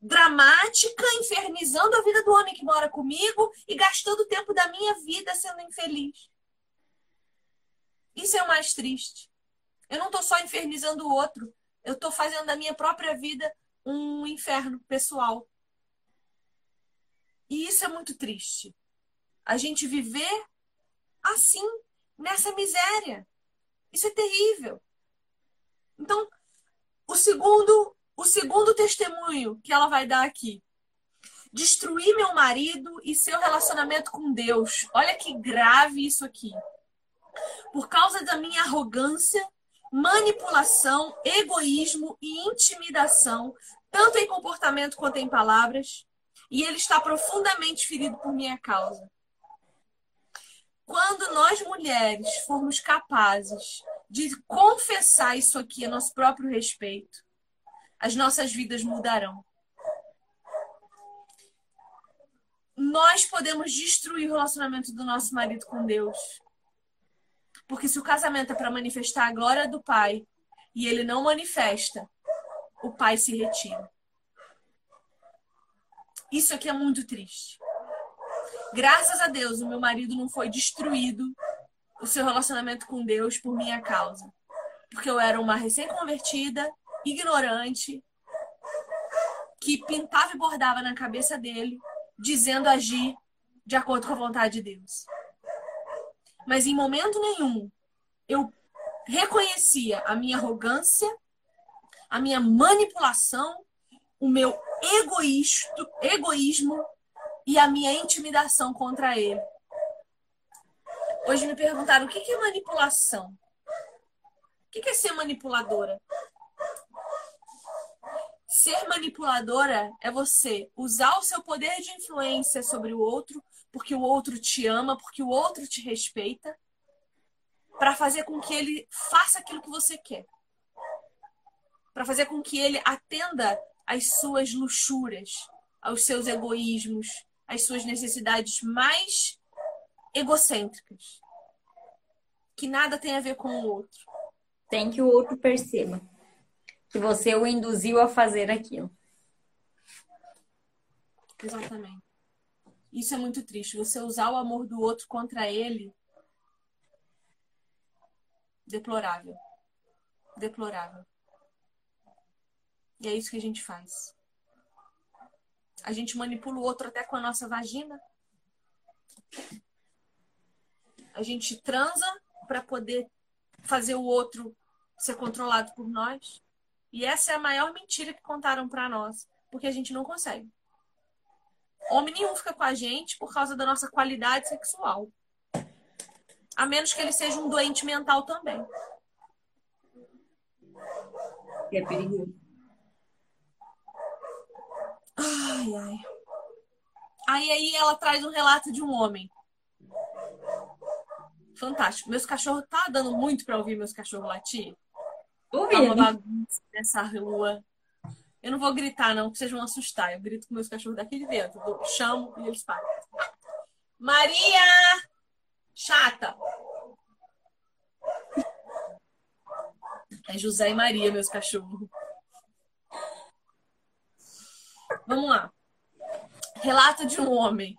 dramática, infernizando a vida do homem que mora comigo e gastando o tempo da minha vida sendo infeliz. Isso é o mais triste. Eu não tô só infernizando o outro, eu tô fazendo da minha própria vida um inferno pessoal. E isso é muito triste. A gente viver assim, nessa miséria. Isso é terrível. Então, o segundo, o segundo testemunho que ela vai dar aqui. Destruir meu marido e seu relacionamento com Deus. Olha que grave isso aqui. Por causa da minha arrogância, manipulação, egoísmo e intimidação, tanto em comportamento quanto em palavras, e ele está profundamente ferido por minha causa. Quando nós mulheres formos capazes de confessar isso aqui a nosso próprio respeito, as nossas vidas mudarão. Nós podemos destruir o relacionamento do nosso marido com Deus porque se o casamento é para manifestar a glória do pai e ele não manifesta, o pai se retira. Isso aqui é muito triste. Graças a Deus, o meu marido não foi destruído o seu relacionamento com Deus por minha causa. Porque eu era uma recém-convertida, ignorante, que pintava e bordava na cabeça dele, dizendo agir de acordo com a vontade de Deus mas em momento nenhum eu reconhecia a minha arrogância, a minha manipulação, o meu egoísto, egoísmo e a minha intimidação contra ele. Hoje me perguntaram o que é manipulação? O que é ser manipuladora? Ser manipuladora é você usar o seu poder de influência sobre o outro porque o outro te ama, porque o outro te respeita, para fazer com que ele faça aquilo que você quer. Para fazer com que ele atenda às suas luxúrias, aos seus egoísmos, às suas necessidades mais egocêntricas. Que nada tem a ver com o outro. Tem que o outro perceba que você o induziu a fazer aquilo. Exatamente. Isso é muito triste. Você usar o amor do outro contra ele. Deplorável. Deplorável. E é isso que a gente faz. A gente manipula o outro até com a nossa vagina. A gente transa para poder fazer o outro ser controlado por nós. E essa é a maior mentira que contaram para nós, porque a gente não consegue. Homem nenhum fica com a gente por causa da nossa qualidade sexual. A menos que ele seja um doente mental também. É perigoso. Ai, ai. Aí, aí ela traz um relato de um homem. Fantástico. Meus cachorros tá dando muito para ouvir meus cachorros latir. Tá uma bagunça nessa rua. Eu não vou gritar, não, porque vocês vão assustar. Eu grito com meus cachorros daqui de dentro. Eu chamo e eles param. Maria! Chata! É José e Maria, meus cachorros. Vamos lá. Relato de um homem.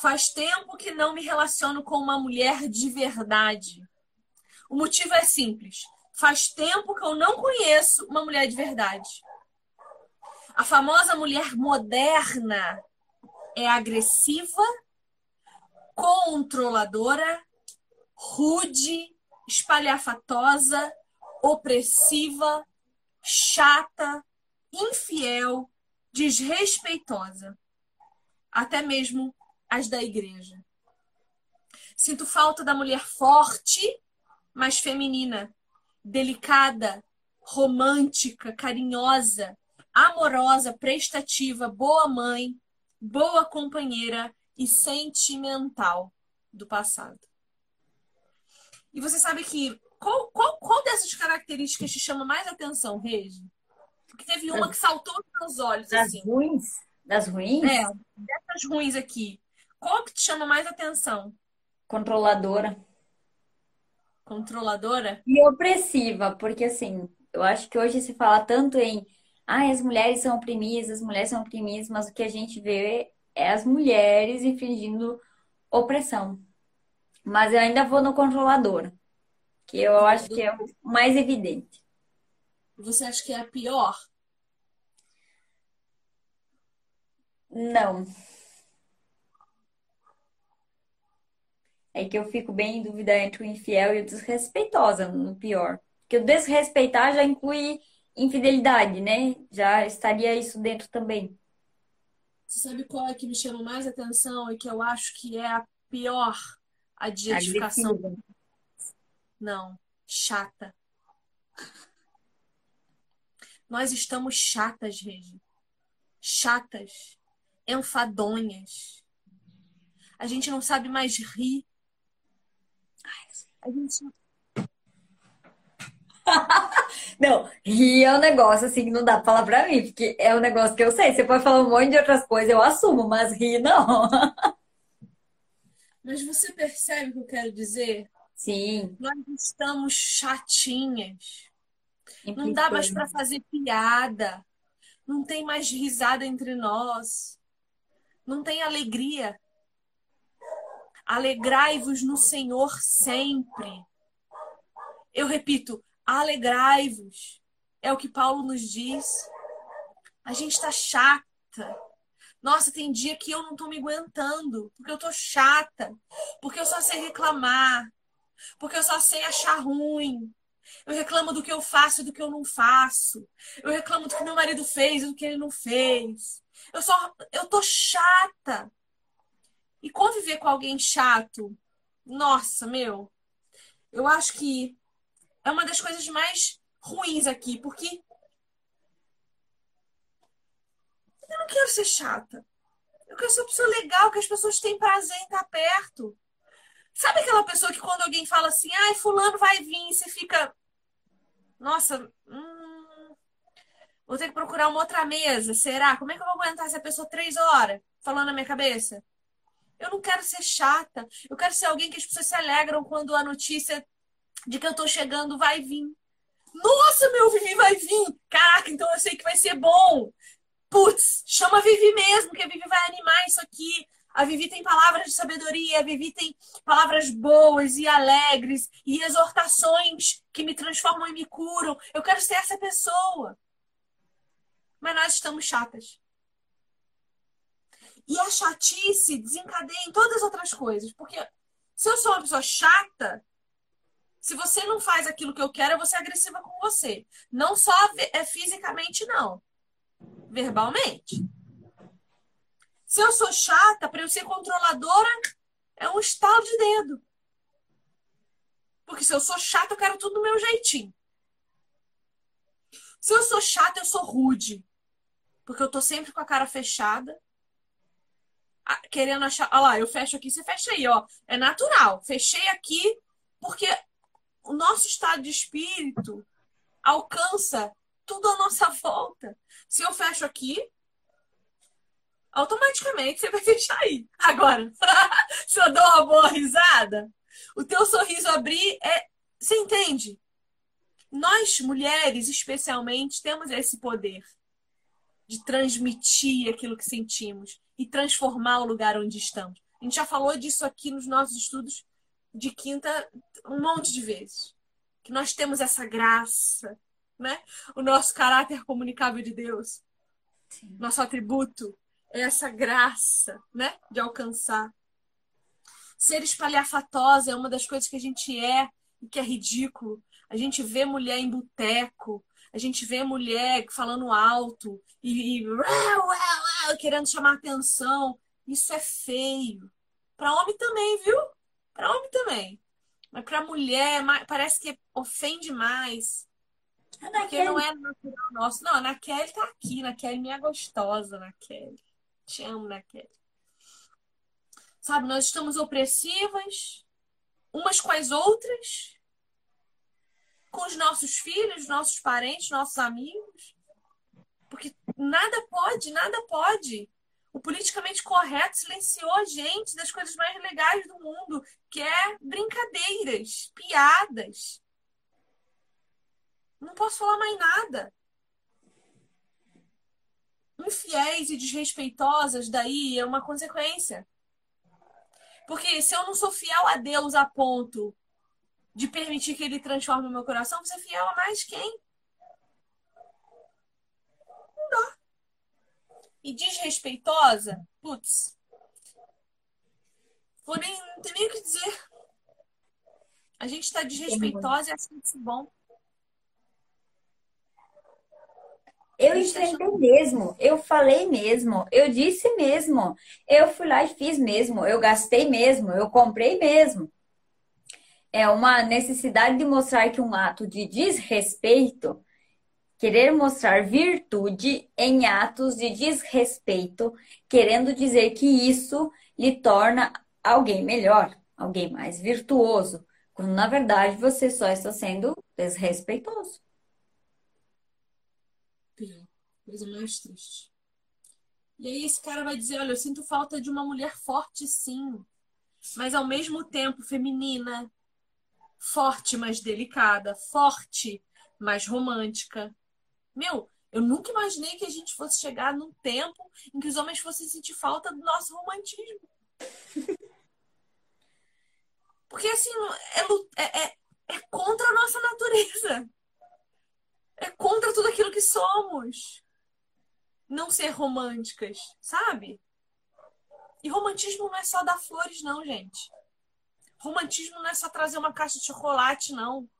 Faz tempo que não me relaciono com uma mulher de verdade. O motivo é simples. Faz tempo que eu não conheço uma mulher de verdade. A famosa mulher moderna é agressiva, controladora, rude, espalhafatosa, opressiva, chata, infiel, desrespeitosa. Até mesmo as da igreja. Sinto falta da mulher forte, mas feminina, delicada, romântica, carinhosa, amorosa, prestativa, boa mãe, boa companheira e sentimental do passado. E você sabe que qual, qual, qual dessas características te chama mais atenção, Regi? Porque teve uma que saltou aos meus olhos. Das assim. ruins? Das ruins? É, dessas ruins aqui. Qual que te chama mais atenção? Controladora. Controladora? E opressiva, porque assim, eu acho que hoje se fala tanto em ah, as mulheres são oprimidas, as mulheres são oprimidas, mas o que a gente vê é as mulheres infringindo opressão. Mas eu ainda vou no controlador, que eu acho que é o mais evidente. Você acha que é a pior? Não. É que eu fico bem em dúvida entre o infiel e o desrespeitosa, no pior. Porque o desrespeitar já inclui infidelidade, né? Já estaria isso dentro também. Você sabe qual é que me chama mais atenção e que eu acho que é a pior adjetificação? Agressiva. Não, chata. Nós estamos chatas, Regi. Chatas, enfadonhas. A gente não sabe mais rir. A gente *laughs* não, rir é um negócio assim que não dá pra falar pra mim, porque é um negócio que eu sei. Você pode falar um monte de outras coisas, eu assumo, mas rir não. *laughs* Mas você percebe o que eu quero dizer? Sim. Nós estamos chatinhas. Não dá mais para fazer piada. Não tem mais risada entre nós. Não tem alegria. Alegrai-vos no Senhor sempre. Eu repito, alegrai-vos. É o que Paulo nos diz. A gente está chata. Nossa, tem dia que eu não tô me aguentando, porque eu tô chata, porque eu só sei reclamar, porque eu só sei achar ruim. Eu reclamo do que eu faço e do que eu não faço. Eu reclamo do que meu marido fez e do que ele não fez. Eu só eu tô chata. E conviver com alguém chato, nossa, meu, eu acho que é uma das coisas mais ruins aqui, porque eu não quero ser chata. Eu quero ser uma pessoa legal, que as pessoas têm prazer em estar perto. Sabe aquela pessoa que quando alguém fala assim, ai, fulano vai vir, você fica. Nossa, hum, vou ter que procurar uma outra mesa. Será? Como é que eu vou aguentar essa pessoa três horas falando na minha cabeça? Eu não quero ser chata. Eu quero ser alguém que as pessoas se alegram quando a notícia de que eu tô chegando vai vir. Nossa, meu Vivi vai vir! Caraca, então eu sei que vai ser bom. Putz, chama a Vivi mesmo, que a Vivi vai animar isso aqui. A Vivi tem palavras de sabedoria, a Vivi tem palavras boas e alegres e exortações que me transformam e me curam. Eu quero ser essa pessoa. Mas nós estamos chatas. E a chatice desencadeia em todas as outras coisas. Porque se eu sou uma pessoa chata, se você não faz aquilo que eu quero, eu vou ser agressiva com você. Não só é fisicamente, não. Verbalmente. Se eu sou chata, para eu ser controladora, é um estalo de dedo. Porque se eu sou chata, eu quero tudo do meu jeitinho. Se eu sou chata, eu sou rude. Porque eu tô sempre com a cara fechada. Querendo achar. Olha lá, eu fecho aqui, você fecha aí, ó. É natural. Fechei aqui porque o nosso estado de espírito alcança tudo à nossa volta. Se eu fecho aqui, automaticamente você vai *laughs* fechar aí. Agora, *laughs* se eu dou uma boa risada, o teu sorriso abrir é. Você entende? Nós, mulheres, especialmente, temos esse poder de transmitir aquilo que sentimos e transformar o lugar onde estamos. A gente já falou disso aqui nos nossos estudos de quinta um monte de vezes. Que nós temos essa graça, né? O nosso caráter comunicável de Deus. Sim. Nosso atributo é essa graça, né? De alcançar. Ser espalhafatosa é uma das coisas que a gente é e que é ridículo. A gente vê mulher em boteco, a gente vê mulher falando alto e, e querendo chamar atenção. Isso é feio. Para homem também, viu? Para homem também. Mas para mulher, parece que ofende mais. É porque não é natural nosso. Não, a Ana Kelly tá aqui. Na Kelly minha gostosa, Ana Kelly. Te amo, Ana Kelly. Sabe, nós estamos opressivas umas com as outras, com os nossos filhos, nossos parentes, nossos amigos. Porque nada pode, nada pode. O politicamente correto silenciou a gente das coisas mais legais do mundo, que é brincadeiras, piadas. Não posso falar mais nada. Infiéis e desrespeitosas, daí é uma consequência. Porque se eu não sou fiel a Deus a ponto de permitir que ele transforme o meu coração, você é fiel a mais quem? Não dá. E desrespeitosa, putz. Nem, não tem nem o que dizer. A gente está desrespeitosa e assim isso bom. Eu enfrentei mesmo, eu falei mesmo, eu disse mesmo, eu fui lá e fiz mesmo, eu gastei mesmo, eu comprei mesmo. É uma necessidade de mostrar que um ato de desrespeito, querer mostrar virtude em atos de desrespeito, querendo dizer que isso lhe torna alguém melhor, alguém mais virtuoso, quando na verdade você só está sendo desrespeitoso. Coisa mais triste. E aí esse cara vai dizer, olha, eu sinto falta de uma mulher forte, sim. Mas ao mesmo tempo feminina. Forte, mas delicada. Forte, mas romântica. Meu, eu nunca imaginei que a gente fosse chegar num tempo em que os homens fossem sentir falta do nosso romantismo. *laughs* Porque assim, é, é, é, é contra a nossa natureza. É contra tudo aquilo que somos não ser românticas, sabe? E romantismo não é só dar flores, não, gente. Romantismo não é só trazer uma caixa de chocolate, não.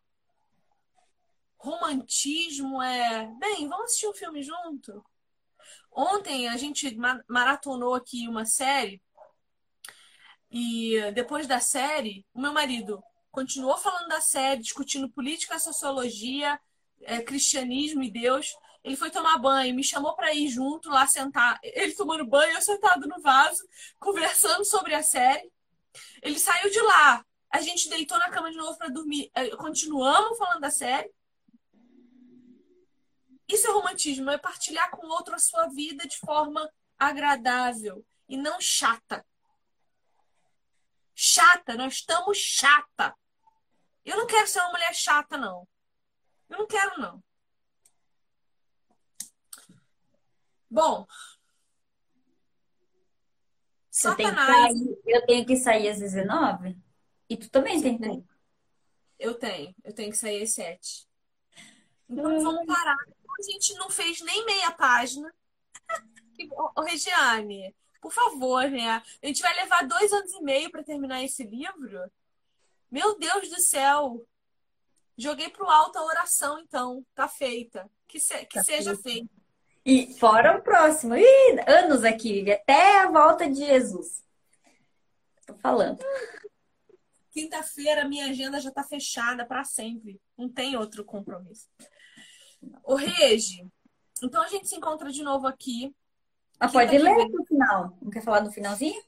Romantismo é. Bem, vamos assistir um filme junto? Ontem a gente maratonou aqui uma série. E depois da série, o meu marido continuou falando da série, discutindo política, sociologia, é, cristianismo e Deus. Ele foi tomar banho, me chamou para ir junto lá sentar. Ele tomando banho, eu sentado no vaso, conversando sobre a série. Ele saiu de lá. A gente deitou na cama de novo para dormir. É, continuamos falando da série. Isso é romantismo, é partilhar com o outro a sua vida de forma agradável e não chata. Chata, nós estamos chata. Eu não quero ser uma mulher chata, não. Eu não quero, não. Bom. Eu tenho, sair, eu tenho que sair às 19? E tu também tem que Eu tenho. Eu tenho que sair às 7. Então hum. vamos parar. A gente não fez nem meia página. *laughs* Ô, Regiane, por favor, né? A gente vai levar dois anos e meio para terminar esse livro. Meu Deus do céu! Joguei pro alto a oração, então. Tá feita. Que, se, que tá seja feita. E fora o próximo. Ih, anos aqui, até a volta de Jesus. Tô falando. Quinta-feira, minha agenda já tá fechada para sempre. Não tem outro compromisso. O Regi, então a gente se encontra de novo aqui. Ah, pode ler no final. Não quer falar no finalzinho?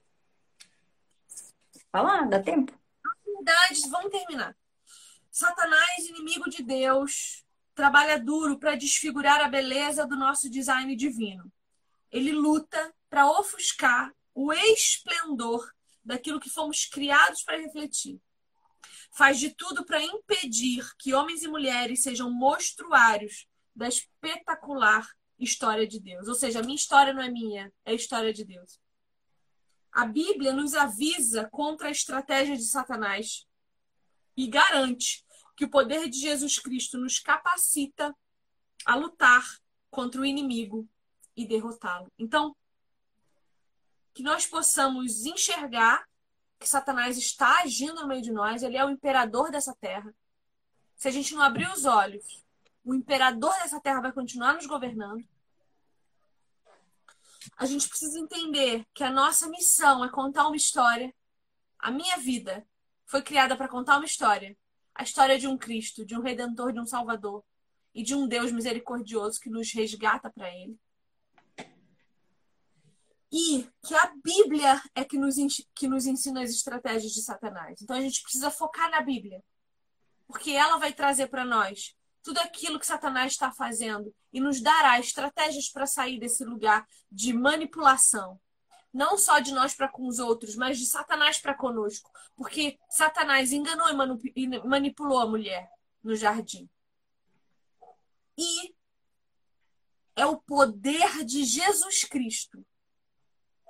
Falar, dá tempo? Verdade, vamos terminar. Satanás, inimigo de Deus, trabalha duro para desfigurar a beleza do nosso design divino. Ele luta para ofuscar o esplendor daquilo que fomos criados para refletir. Faz de tudo para impedir que homens e mulheres sejam mostruários da espetacular história de Deus. Ou seja, a minha história não é minha, é a história de Deus. A Bíblia nos avisa contra a estratégia de Satanás e garante que o poder de Jesus Cristo nos capacita a lutar contra o inimigo e derrotá-lo. Então, que nós possamos enxergar que Satanás está agindo no meio de nós, ele é o imperador dessa terra. Se a gente não abrir os olhos, o imperador dessa terra vai continuar nos governando. A gente precisa entender que a nossa missão é contar uma história. A minha vida foi criada para contar uma história. A história de um Cristo, de um redentor, de um salvador e de um Deus misericordioso que nos resgata para ele. E que a Bíblia é que nos, que nos ensina as estratégias de Satanás. Então a gente precisa focar na Bíblia. Porque ela vai trazer para nós tudo aquilo que Satanás está fazendo e nos dará estratégias para sair desse lugar de manipulação, não só de nós para com os outros, mas de Satanás para conosco. Porque Satanás enganou e manipulou a mulher no jardim. E é o poder de Jesus Cristo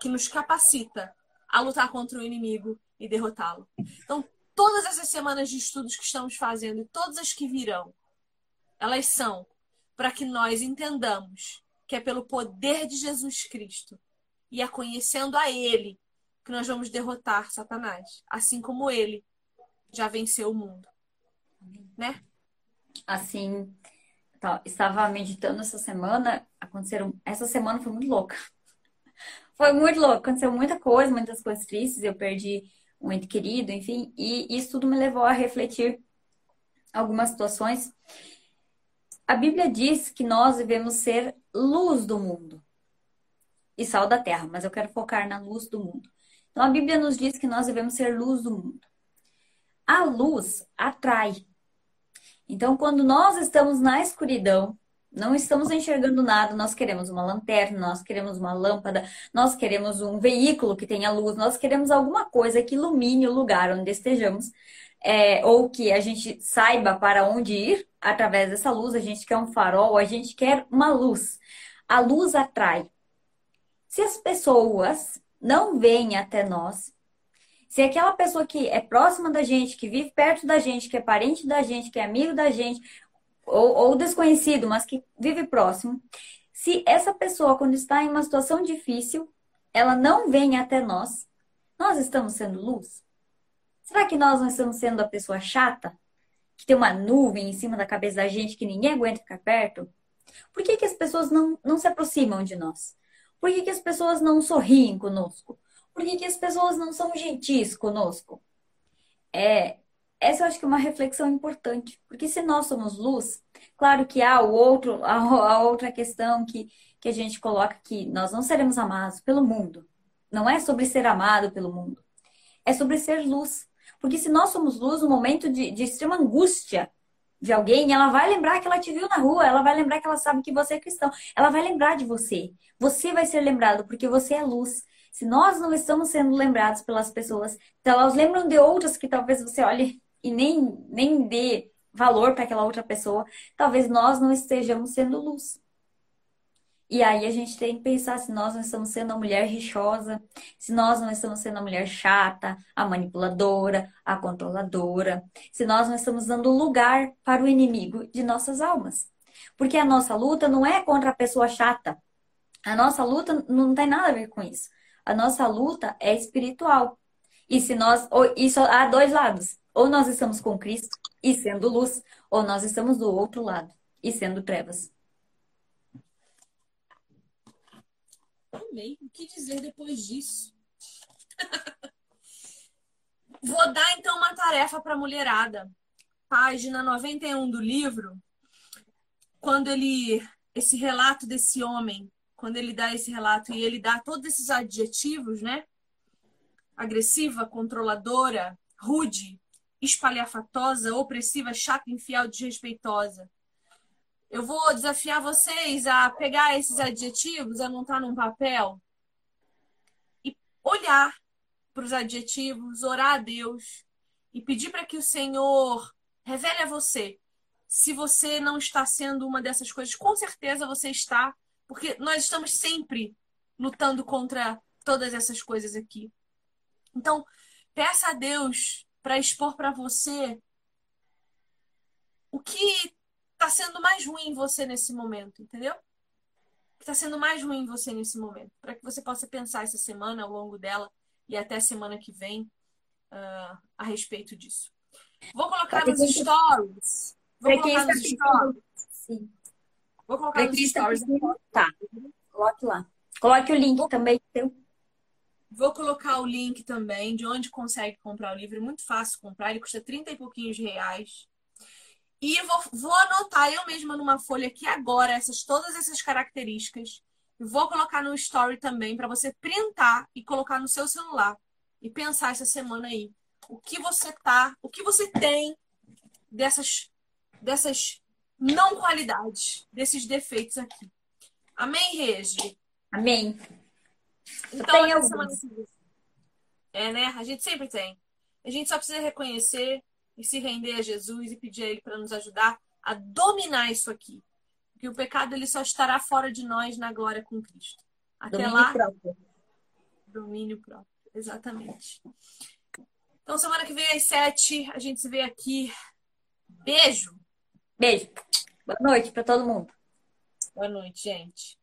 que nos capacita a lutar contra o inimigo e derrotá-lo. Então, todas essas semanas de estudos que estamos fazendo e todas as que virão, elas são para que nós entendamos que é pelo poder de Jesus Cristo e é conhecendo a Ele que nós vamos derrotar Satanás, assim como Ele já venceu o mundo, né? Assim, tá, estava meditando essa semana, aconteceram, essa semana foi muito louca. *laughs* Foi muito louco, aconteceu muita coisa, muitas coisas tristes, eu perdi um ente querido, enfim, e isso tudo me levou a refletir algumas situações. A Bíblia diz que nós devemos ser luz do mundo e sal da terra, mas eu quero focar na luz do mundo. Então a Bíblia nos diz que nós devemos ser luz do mundo. A luz atrai. Então, quando nós estamos na escuridão, não estamos enxergando nada, nós queremos uma lanterna, nós queremos uma lâmpada, nós queremos um veículo que tenha luz, nós queremos alguma coisa que ilumine o lugar onde estejamos, é, ou que a gente saiba para onde ir através dessa luz. A gente quer um farol, a gente quer uma luz. A luz atrai. Se as pessoas não vêm até nós, se aquela pessoa que é próxima da gente, que vive perto da gente, que é parente da gente, que é amigo da gente, ou, ou desconhecido, mas que vive próximo, se essa pessoa, quando está em uma situação difícil, ela não vem até nós, nós estamos sendo luz? Será que nós não estamos sendo a pessoa chata? Que tem uma nuvem em cima da cabeça da gente que ninguém aguenta ficar perto? Por que, que as pessoas não, não se aproximam de nós? Por que, que as pessoas não sorriem conosco? Por que, que as pessoas não são gentis conosco? É, essa eu acho que é uma reflexão importante, porque se nós somos luz, claro que há o outro, *laughs* a, outra questão que, que a gente coloca que nós não seremos amados pelo mundo. Não é sobre ser amado pelo mundo, é sobre ser luz. Porque se nós somos luz, no momento de, de extrema angústia de alguém, ela vai lembrar que ela te viu na rua, ela vai lembrar que ela sabe que você é cristão, ela vai lembrar de você. Você vai ser lembrado porque você é luz. Se nós não estamos sendo lembrados pelas pessoas, então elas lembram de outras que talvez você olhe e nem, nem dê valor para aquela outra pessoa, talvez nós não estejamos sendo luz. E aí a gente tem que pensar se nós não estamos sendo a mulher rixosa, se nós não estamos sendo a mulher chata, a manipuladora, a controladora, se nós não estamos dando lugar para o inimigo de nossas almas. Porque a nossa luta não é contra a pessoa chata. A nossa luta não tem nada a ver com isso. A nossa luta é espiritual. E se nós, isso há dois lados. Ou nós estamos com Cristo e sendo luz, ou nós estamos do outro lado e sendo trevas. Amei. O que dizer depois disso? *laughs* Vou dar então uma tarefa para a mulherada. Página 91 do livro, quando ele esse relato desse homem, quando ele dá esse relato e ele dá todos esses adjetivos, né? Agressiva, controladora, rude, espalhafatosa, opressiva, chata, infiel, desrespeitosa. Eu vou desafiar vocês a pegar esses adjetivos, anotar num papel e olhar para os adjetivos, orar a Deus e pedir para que o Senhor revele a você se você não está sendo uma dessas coisas. Com certeza você está, porque nós estamos sempre lutando contra todas essas coisas aqui. Então, peça a Deus para expor para você o que está sendo mais ruim em você nesse momento, entendeu? O que está sendo mais ruim em você nesse momento, para que você possa pensar essa semana, ao longo dela e até a semana que vem uh, a respeito disso. Vou colocar nos stories. Vou colocar nos stories. Sim. Vou colocar nos stories. Tá. Coloque lá. Coloque o link também. Teu. Vou colocar o link também de onde consegue comprar o livro. É muito fácil comprar, ele custa 30 e pouquinhos reais. E vou, vou anotar eu mesma numa folha aqui agora essas todas essas características. Vou colocar no story também para você printar e colocar no seu celular e pensar essa semana aí o que você tá, o que você tem dessas dessas não qualidades, desses defeitos aqui. Amém, Regi? Amém. Então, essa semana É, né? A gente sempre tem. A gente só precisa reconhecer e se render a Jesus e pedir a Ele para nos ajudar a dominar isso aqui. Porque o pecado ele só estará fora de nós na glória com Cristo. Até domínio lá. Próprio. Domínio próprio. Exatamente. Então, semana que vem às sete, a gente se vê aqui. Beijo. Beijo. Boa noite para todo mundo. Boa noite, gente.